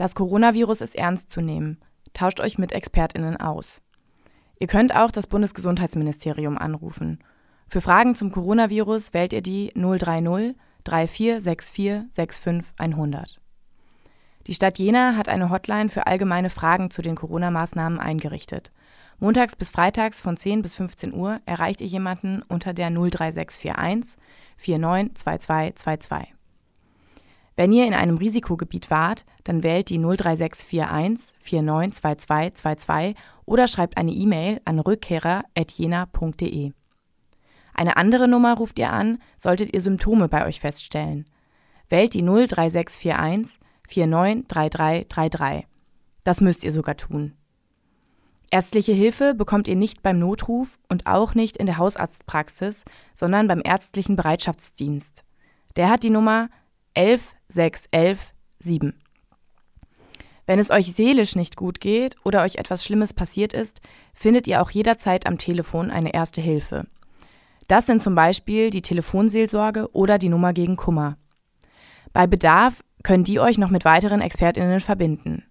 Das Coronavirus ist ernst zu nehmen. Tauscht euch mit ExpertInnen aus. Ihr könnt auch das Bundesgesundheitsministerium anrufen. Für Fragen zum Coronavirus wählt ihr die 030 3464 65 100. Die Stadt Jena hat eine Hotline für allgemeine Fragen zu den Corona-Maßnahmen eingerichtet. Montags bis freitags von 10 bis 15 Uhr erreicht ihr jemanden unter der 03641 492222. Wenn ihr in einem Risikogebiet wart, dann wählt die 03641 492222 oder schreibt eine E-Mail an rückkehrer.jena.de. Eine andere Nummer ruft ihr an, solltet ihr Symptome bei euch feststellen. Wählt die 03641 493333. Das müsst ihr sogar tun. Ärztliche Hilfe bekommt ihr nicht beim Notruf und auch nicht in der Hausarztpraxis, sondern beim ärztlichen Bereitschaftsdienst. Der hat die Nummer 11617. Wenn es euch seelisch nicht gut geht oder euch etwas Schlimmes passiert ist, findet ihr auch jederzeit am Telefon eine erste Hilfe. Das sind zum Beispiel die Telefonseelsorge oder die Nummer gegen Kummer. Bei Bedarf können die euch noch mit weiteren ExpertInnen verbinden.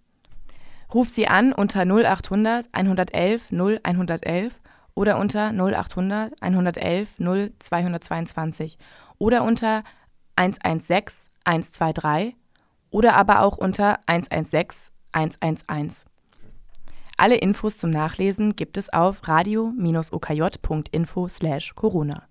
Ruft sie an unter 0800 111 0111 oder unter 0800 111 0222 oder unter 116 123 oder aber auch unter 116 111. Alle Infos zum Nachlesen gibt es auf radio-okj.info/corona.